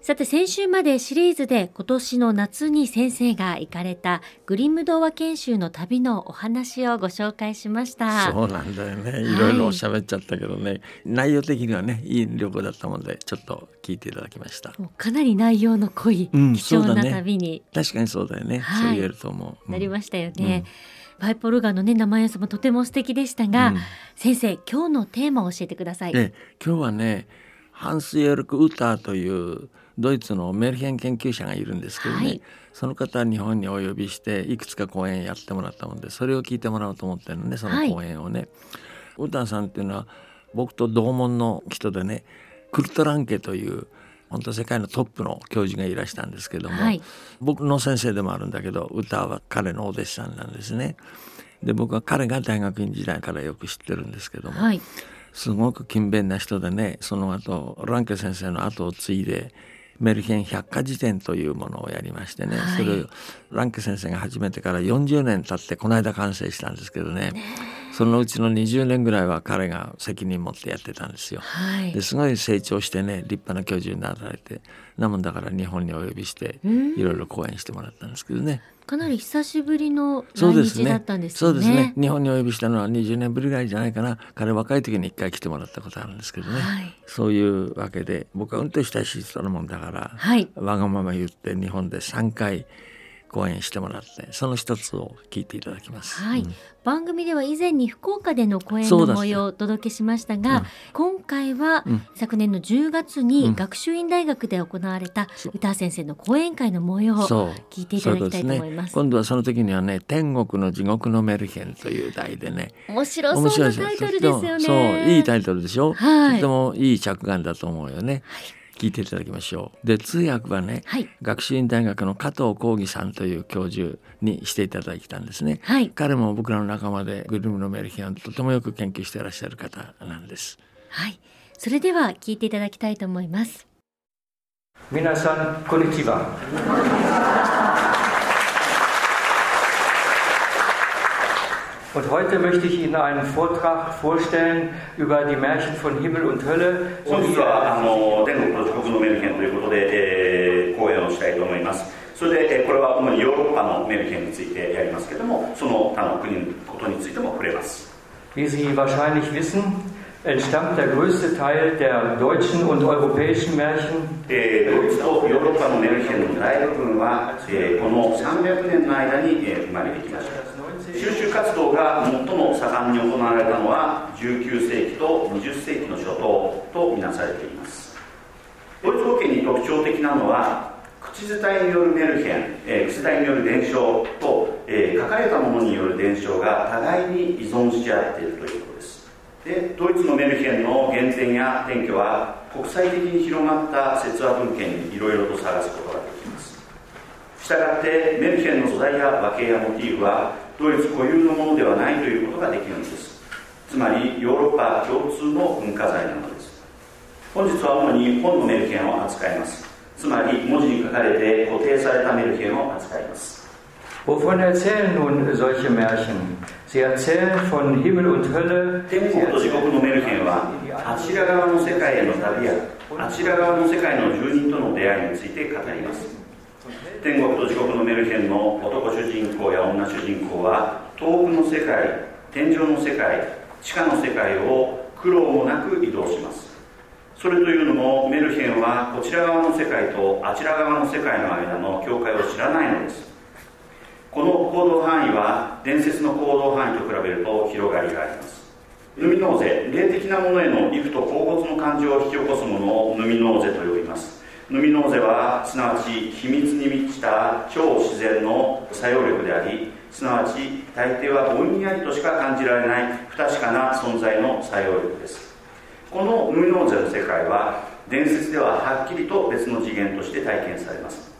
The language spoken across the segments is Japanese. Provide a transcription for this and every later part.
さて先週までシリーズで今年の夏に先生が行かれたグリム童話研修の旅のお話をご紹介しました。そうなんだよね。いろいろ喋っちゃったけどね、はい、内容的にはねいい旅行だったもんでちょっと聞いていただきました。かなり内容の濃い、うん、貴重な旅に、ね、確かにそうだよね、はい、そう言えると思う、うん、なりましたよね、うん、パイプオルガンのね生演奏もとても素敵でしたが、先生今日のテーマを教えてください、今日はねハンス・ヨルク・ウターというドイツのメルヘン研究者がいるんですけどね、はい、その方は日本にお呼びしていくつか講演やってもらったのでそれを聞いてもらおうと思ってるのねその講演をね。はい、ウタさんっていうのは僕と同門の人でねクルトランケという本当世界のトップの教授がいらしたんですけども、はい、僕の先生でもあるんだけど歌は彼のお弟子さんなんですね。で僕は彼が大学院時代からよく知ってるんですけども、はい、すごく勤勉な人でねその後ランケ先生の後を継いでメルヘン百科事典というものをやりましてね、はい、それをランケ先生が始めてから40年経ってこの間完成したんですけどねそのうちの20年ぐらいは彼が責任持ってやってたんですよ。はい、ですごい成長してね立派な教授になられてなもんだから日本にお呼びしていろいろ講演してもらったんですけどね。かなり久しぶりの来日だったんですね。そうですね。日本にお呼びしたのは20年ぶりぐらいじゃないかな。彼若い時に一回来てもらったことあるんですけどね。はい、そういうわけで僕は運転したしそのもんだから、はい、わがまま言って日本で3回講演してもらってその一つを聞いていただきます。はい、うん、番組では以前に福岡での講演の模様をお届けしましたが、うん、今回は昨年の10月に学習院大学で行われた歌先生の講演会の模様を聞いていただきたいと思います。すね、今度はその時にはね天国の地獄のメルヘンという題でね。面白そうなタイトルですよね。そう。いいタイトルでしょ。はい、とてもいい着眼だと思うよね。はい聞いていただきましょう。で通訳はね、はい、学習院大学の加藤浩義さんという教授にしていただいたんですね。はい、彼も僕らの仲間でグルムのメルヒアンとてもよく研究していらっしゃる方なんです。はい、それでは聞いていただきたいと思います。皆さんこんにちは。Und heute möchte ich Ihnen einen Vortrag vorstellen über die Märchen von Himmel und Hölle. 本日はあの天国と地獄のメルヘンということで、えー、講演をしたいと思います。それで、えー、これは主にヨーロッパのメルヘンについてやりますけれども、その他の国のことについても触れます。Wie Sie wahrscheinlich wissen, entstammt der größte Teil der deutschen und europäischen Märchen. えー、ドイツとヨーロッパのメルヘンの大部分は、えー、この300年の間に、えー、生まれてきました。 収集活動が最も盛んに行われたのは19世紀と20世紀の初頭とみなされています。ドイツ語圏に特徴的なのは口伝えによるメルヘン、えー、口伝えによる伝承と、えー、書かれたものによる伝承が互いに依存し合っているということです。でドイツのメルヘンの原点や転居は国際的に広まった説話文献にいろいろと探すことができます。したがってメルヘンの素材や和形やモチーフはドイツ固有のものではないということができるのですつまりヨーロッパ共通の文化財なのです本日は主に本のメルヘンを扱いますつまり文字に書かれて固定されたメルヘンを扱います Wovon erzählen nun solche Märchen? Sie erzählen von Himmel und Hölle. 天国天国と地獄のメルヘンの男主人公や女主人公は遠くの世界天上の世界地下の世界を苦労もなく移動します。それというのもメルヘンはこちら側の世界とあちら側の世界の間の境界を知らないのです。この行動範囲は伝説の行動範囲と比べると広がりがあります。ヌミノーゼ霊的なものへの畏怖と恍惚の感情を引き起こすものをヌミノーゼと呼びます。ヌミノーゼはすなわち秘密に満ちた超自然の作用力でありすなわち大抵はぼんやりとしか感じられない不確かな存在の作用力です。この無能者の世界は伝説でははっきりと別の次元として体験されます。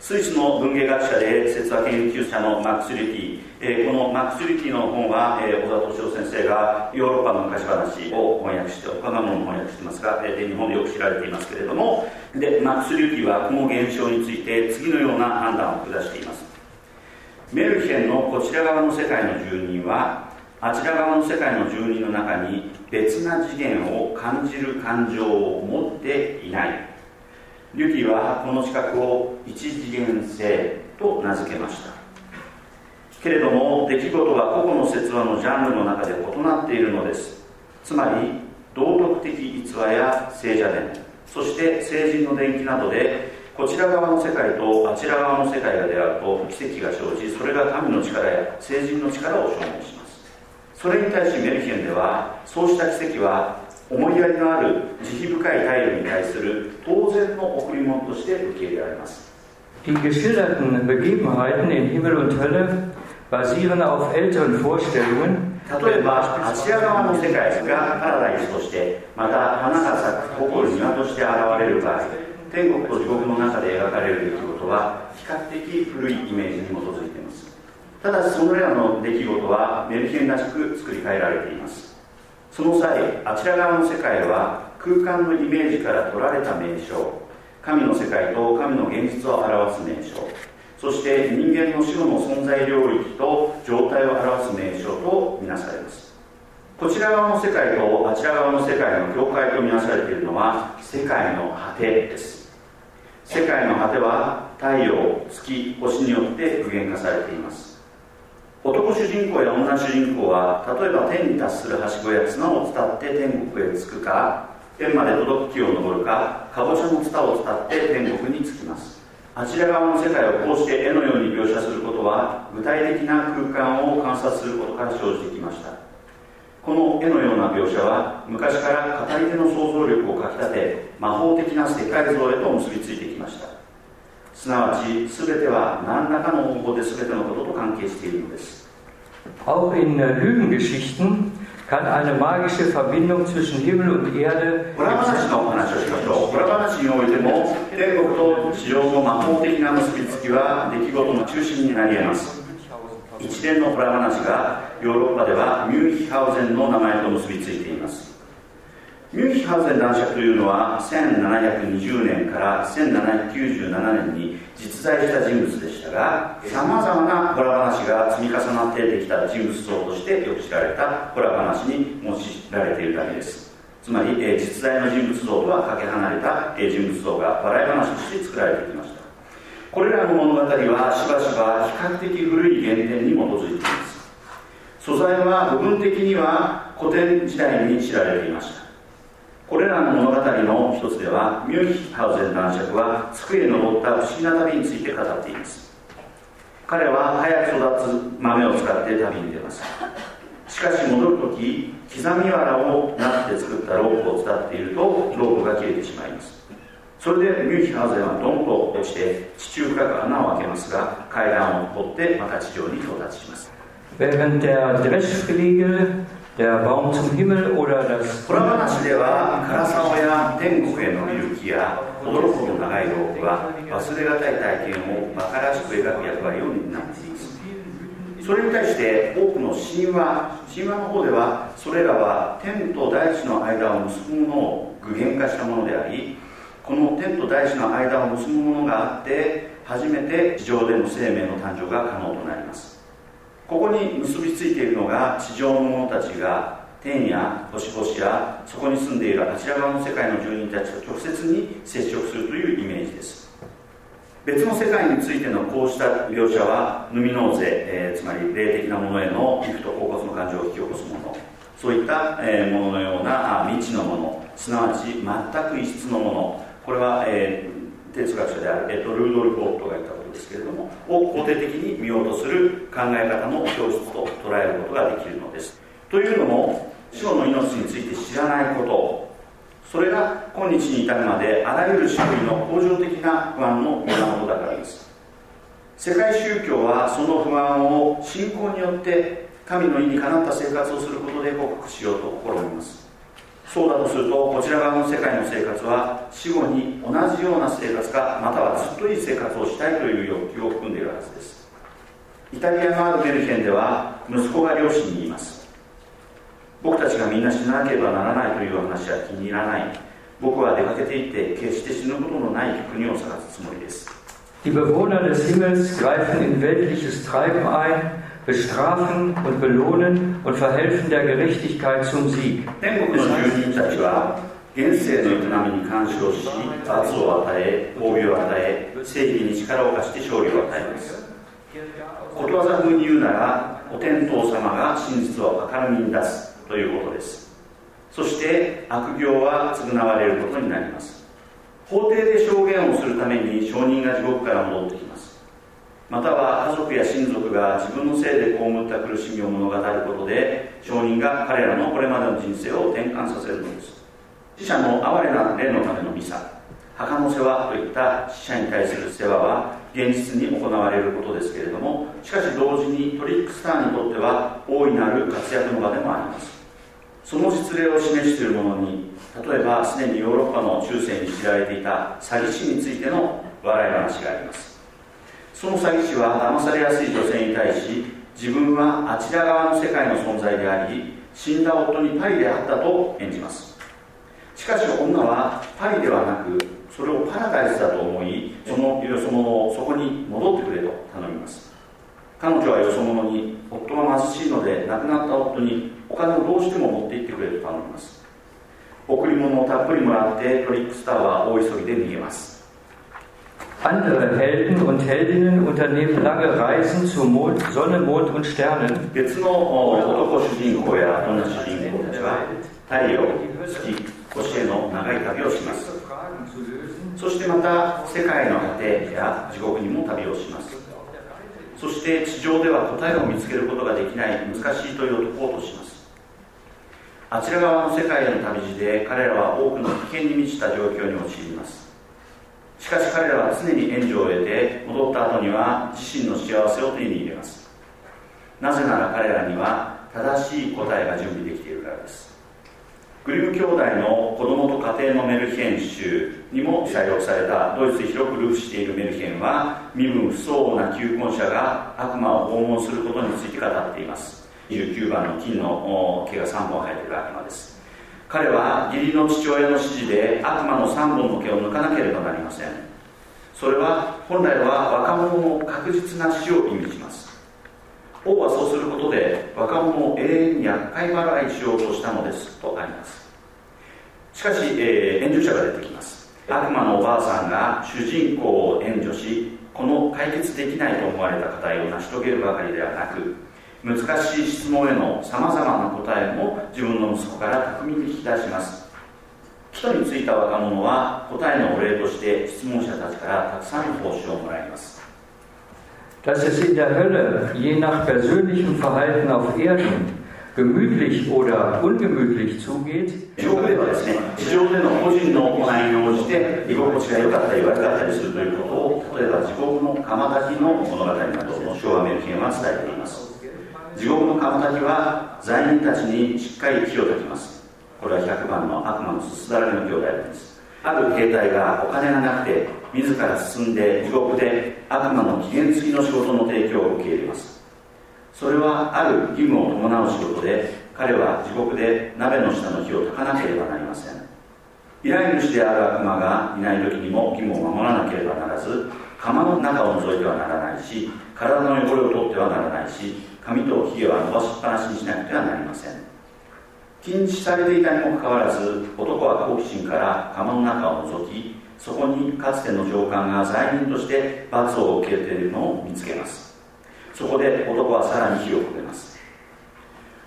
スイスの文芸学者で説話研究者のマックス・リュティ、えー、このマックス・リュティの本は、えー、小田敏夫先生がヨーロッパの昔話を翻訳して他のものも翻訳してますが、えー、日本でよく知られていますけれども。でマックス・リュティはこの現象について次のような判断を下しています。メルヘンのこちら側の世界の住人はあちら側の世界の住人の中に別な次元を感じる感情を持っていない。リュティはこの資格を一次元性と名付けました。けれども出来事は個々の説話のジャンルの中で異なっているのです。つまり道徳的逸話や聖者伝。そして聖人の伝記などでこちら側の世界とあちら側の世界が出会うと奇跡が生じそれが神の力や聖人の力を証明します。それに対しメルヒェンではそうした奇跡は思いやりのある慈悲深い態度に対する当然の贈り物として受け入れられます。Die geschilderten Begebenheiten in Himmel und Hölle basieren auf älteren Vorstellungen. 例えばあちら側の世界がパラダイスとしてまた花が咲く誇る庭として現れる場合天国と地獄の中で描かれる出来事は比較的古いイメージに基づいています。ただしそのらの出来事はメルヒェンらしく作り変えられていますその際あちら側の世界は空間のイメージから取られた名称。神の世界と神の現実を表す名称。そして人間の死後の存在領域と状態を表す名称とみなされます。こちら側の世界とあちら側の世界の境界とみなされているのは世界の果てです。世界の果ては太陽月星によって具現化されています。男主人公や女主人公は例えば天に達するはしごや綱を伝って天国へ着くか天まで届く木を登るかかぼちゃのツを伝って天国に着きます。あちら側の世界をこうして絵のように描写することは具体的な空間を観察することから生じてきました。この絵のような描写は昔から語り手の想像力をかきたて魔法的な世界像へと結びついてきました。すなわち全ては何らかの方法で全てのことと関係しているのです。Auch in Lügengeschichten kann eine magische Verbindung zwischen Himmel und Erde 裏話の話をしましょう。裏話においても天国と地上の魔法的な結びつきは出来事の中心になり得ます。一連の裏話がヨーロッパではミュンヒハウゼンの名前と結びついていますミュンヒハウゼン男爵というのは1720年から1797年に実在した人物でしたがさまざまなホラ話が積み重なってできた人物像としてよく知られたホラ話に用いられているだけです。つまり、えー、実在の人物像とはかけ離れた、えー、人物像が笑い話として作られてきました。これらの物語はしばしば比較的古い原点に基づいています。素材は部分的には古典時代に知られていました。これらの物語の一つではミュンヒハウゼン男爵は机へ登った不思議な旅について語っています。彼は早く育つ豆を使って旅に出ます。しかし戻る時刻み藁をなって作ったロープを伝っているとロープが切れてしまいます。それでミュンヒハウゼンはドンと落ちて地中深く穴を開けますが階段を掘ってまた地上に到達します。Während der Dreschfliege der Baum zum Himmel oder das ホラ話ではカラサオや天国への見る木や驚くほど長いロープは忘れがたい体験を馬鹿らしく描く役割を担っています。それに対して多くの神話神話の方ではそれらは天と大地の間を結ぶものを具現化したものでありこの天と大地の間を結ぶものがあって初めて地上での生命の誕生が可能となります。ここに結びついているのが地上の者たちが天や星々やそこに住んでいるあちら側の世界の住人たちと直接に接触するというイメージです。別の世界についてのこうした描写はヌミノーゼ、えー、つまり霊的なものへの皮膚と恍惚の感情を引き起こすもの。そういった、えー、もののような未知のもの。すなわち全く異質のもの。これは、えー、哲学者である、えーと、ルードルフ・オットが言ったことですけれどもを肯定的に見ようとする考え方の教室と捉えることができるのです。というのも死後の命について知らないこと。それが今日に至るまであらゆる種類の恒常的な不安の源だからです。世界宗教はその不安を信仰によって神の意にかなった生活をすることで克服しようと試みます。そうだとするとこちら側の世界の生活は死後に同じような生活かまたはずっといい生活をしたいという欲求を含んでいるはずです。イタリアのあるメルヘンでは息子が両親に言います。僕たちがみんな死ななければならないという話は気に入らない。僕は出かけていって決して死ぬことのない国を探すつもりです。Die Bewohner des Himmels greifen in weltliches Treiben ein, bestrafen und belohnen und verhelfen der Gerechtigkeit zum Sieg. 天国の住人たちは現世の営みに干渉し罰を与え褒美を与え正義に力を貸して勝利を与えますことわざ風に言うならお天道様が真実を明るみに出すということですそして悪行は償われることになります法廷で証言をするために証人が地獄から戻ってきますまたは家族や親族が自分のせいで被った苦しみを物語ることで証人が彼らのこれまでの人生を転換させるのです。死者の哀れな霊のためのミサ。墓の世話といった死者に対する世話は現実に行われることですけれどもしかし同時にトリックスターにとっては大いなる活躍の場でもあります。その実例を示しているものに例えばすでにヨーロッパの中世に知られていた詐欺師についての笑い話があります。その詐欺師は騙されやすい女性に対し自分はあちら側の世界の存在であり死んだ夫にパリであったと演じます。しかし女はパリではなくそれをパラダイスだと思いそのよそ者をそこに戻ってくれと頼みます。彼女はよそ者に夫は貧しいので亡くなった夫にお金をどうしても持って行ってくれと頼みます。贈り物をたっぷりもらってトリックスターは大急ぎで逃げます。Andere Helden und Heldinnen unternehmen lange Reisen zu Mond, Sonne, Mond und Sternen. 別の男主人公や女主人公たちは太陽月星への長い旅をしますそしてまた世界の果てや地獄にも旅をしますそして地上では答えを見つけることができない難しい問いを解こうとしますあちら側の世界への旅路で彼らは多くの危険に満ちた状況に陥りますしかし彼らは常に援助を得て戻った後には自身の幸せを手に入れます。なぜなら彼らには正しい答えが準備できているからです。グリム兄弟の子供と家庭のメルヘン集にも採用されたドイツで広く流布しているメルヘンは身分不相応な求婚者が悪魔を訪問することについて語っています。29番の金の毛が3本生えている悪魔です。彼は義理の父親の指示で悪魔の3本の毛を抜かなければなりません。それは本来は若者の確実な死を意味します。王はそうすることで若者を永遠に厄介払いしようとしたのですとあります。しかし、えー、援助者が出てきます。悪魔のおばあさんが主人公を援助しこの解決できないと思われた課題を成し遂げるばかりではなく難しい質問へのさまざまな答えも自分の息子から巧みに引き出します。基礎についた若者は答えのお礼として質問者たちからたくさんの報酬をもらいます。Dass es in der Hölle je nach persönlichem Verhalten auf Erden gemütlich oder ungemütlich zugeht, 地獄ではですね、地上での個人の行いに応じて居心地が良かったり悪かったりするということを例えば地獄の釜炊きの物語などの昭和メルケンは伝えています地獄の釜炊きは罪人たちにしっかり火を焚きます。これは100番の悪魔のすすだらけの兄弟です。ある兵隊がお金がなくて自ら進んで地獄で悪魔の期限付きの仕事の提供を受け入れます。それはある義務を伴う仕事で彼は地獄で鍋の下の火を焚かなければなりません。依頼主である悪魔がいない時にも義務を守らなければならず釜の中を覗いてはならないし体の汚れを取ってはならないし髪とひげは伸ばしっぱなしにしなくてはなりません。禁止されていたにもかかわらず男は好奇心から釜の中を覗きそこにかつての上官が罪人として罰を受けているのを見つけます。そこで男はさらに火をかけます。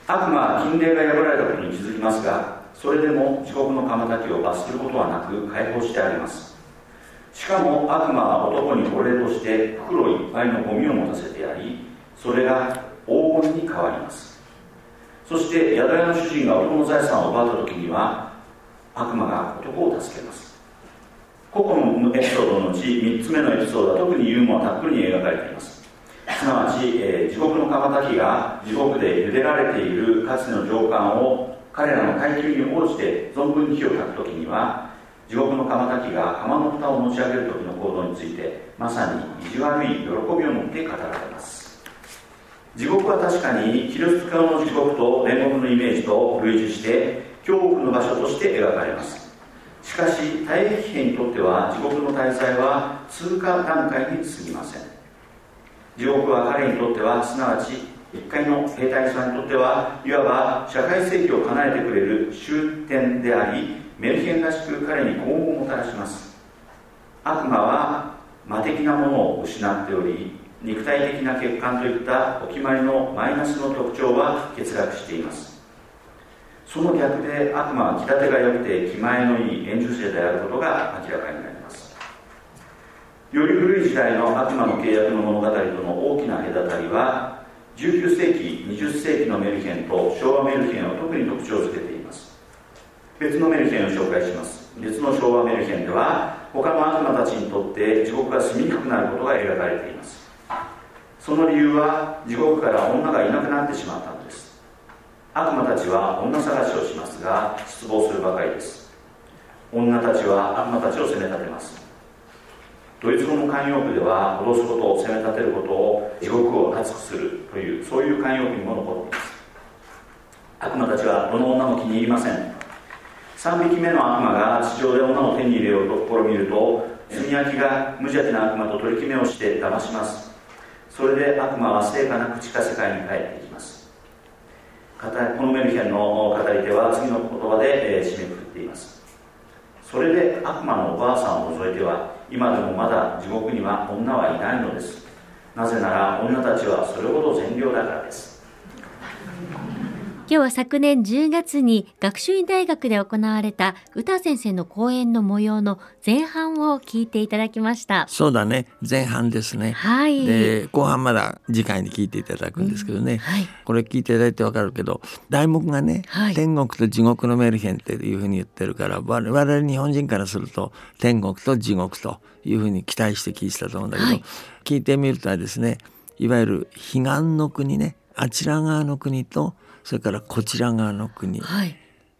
悪魔は禁令が破られたことに気づきますがそれでも地獄の釜炊きを罰することはなく解放してあります。しかも悪魔は男にお礼として袋いっぱいのゴミを持たせてやりそれが黄金に変わります。そして宿屋の主人が男の財産を奪った時には悪魔が男を助けます。個々のエピソードのうち3つ目のエピソードは特にユーモアたっぷりに描かれています。すなわち、えー、地獄の釜炊きが地獄で茹でられているかつての上官を彼らの階級に応じて存分に火を焚く時には地獄の釜焚きが釜の蓋を持ち上げる時の行動についてまさに意地悪い喜びを持って語られます。地獄は確かにキリスト教の地獄と煉獄のイメージと類似して恐怖の場所として描かれます。しかし大撃兵にとっては地獄の滞在は通過段階に過ぎません。地獄は彼にとってはすなわち一回の兵隊さんにとってはいわば社会正義を叶えてくれる終点でありメルヘンらしく彼に幸運をもたらします。悪魔は魔的なものを失っており肉体的な欠陥といったお決まりのマイナスの特徴は欠落しています。その逆で悪魔は気立てが良くて気前のいい援助者であることが明らかになります。より古い時代の悪魔の契約の物語との大きな隔たりは19世紀20世紀のメルヘンと昭和メルヘンを特に特徴づけています。別のメルヘンを紹介します。別の昭和メルヘンでは他の悪魔たちにとって地獄が住みにくくなることが描かれています。その理由は地獄から女がいなくなってしまったのです。悪魔たちは女探しをしますが失望するばかりです。女たちは悪魔たちを責め立てます。ドイツ語の慣用句では脅すことを責め立てることを地獄を熱くするというそういう慣用句にも残っています。悪魔たちはどの女も気に入りません。3匹目の悪魔が地上で女を手に入れようと試みると炭焼きが無邪気な悪魔と取り決めをして騙します。それで悪魔は成果なく地下世界に帰っていきます。このメルヘンの語り手は次の言葉で、え締めくくっています。それで悪魔のおばあさんを除いては今でもまだ地獄には女はいないのです。なぜなら女たちはそれほど善良だからです。今日は昨年10月に学習院大学で行われた歌先生の講演の模様の前半を聞いていただきました。そうだね。前半ですね。はい。で後半まだ次回に聞いていただくんですけどね、うん。はい、これ聞いていただいてわかるけど題目がね、はい、天国と地獄のメルヘンっていうふうに言ってるから我々日本人からすると天国と地獄というふうに期待して聞いてたと思うんだけど、はい、聞いてみるとですねいわゆる彼岸の国ねあちら側の国とそれからこちら側の国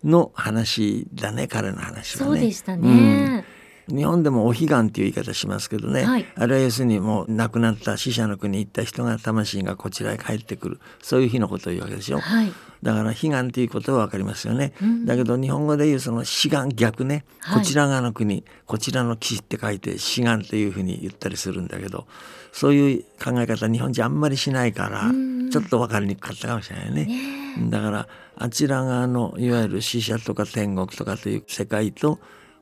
の話だね、はい、彼の話はね。そうでしたね、うん、日本でもお彼岸っていう言い方しますけどね、はい、あれは要するにもう亡くなった死者の国に行った人が魂がこちらへ帰ってくる。そういう日のことを言うわけでしょ。はい、だから悲願っていうことは分かりますよね、うん、だけど日本語で言うその志願逆ね、こちら側の国こちらの岸って書いて志願というふうに言ったりするんだけどそういう考え方日本人あんまりしないから、ちょっと分かりにくかったかもしれないね。ねだからあちら側のいわゆる死者とか天国とかという世界と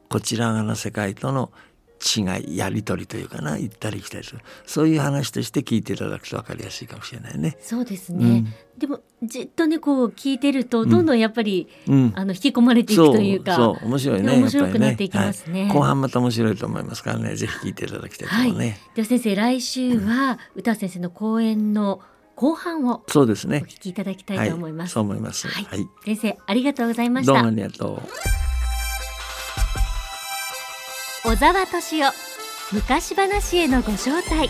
こちら側の世界との違いやり取りというかな行ったり来たりする。そういう話として聞いていただくと分かりやすいかもしれないね。そうですね、うん、でもじっとねこう聞いてるとどんどんやっぱり、うん、あの引き込まれていくというか、そう面白いね面白くなっていきますね、はい、後半また面白いと思いますからねぜひ聞いていただきたいと思うね。はい、では先生来週は歌先生の講演の後半をそうですねお聞きいただきたいと思います。そう思います。はい、先生ありがとうございました。どうもありがとう。小沢敏夫昔話へのご招待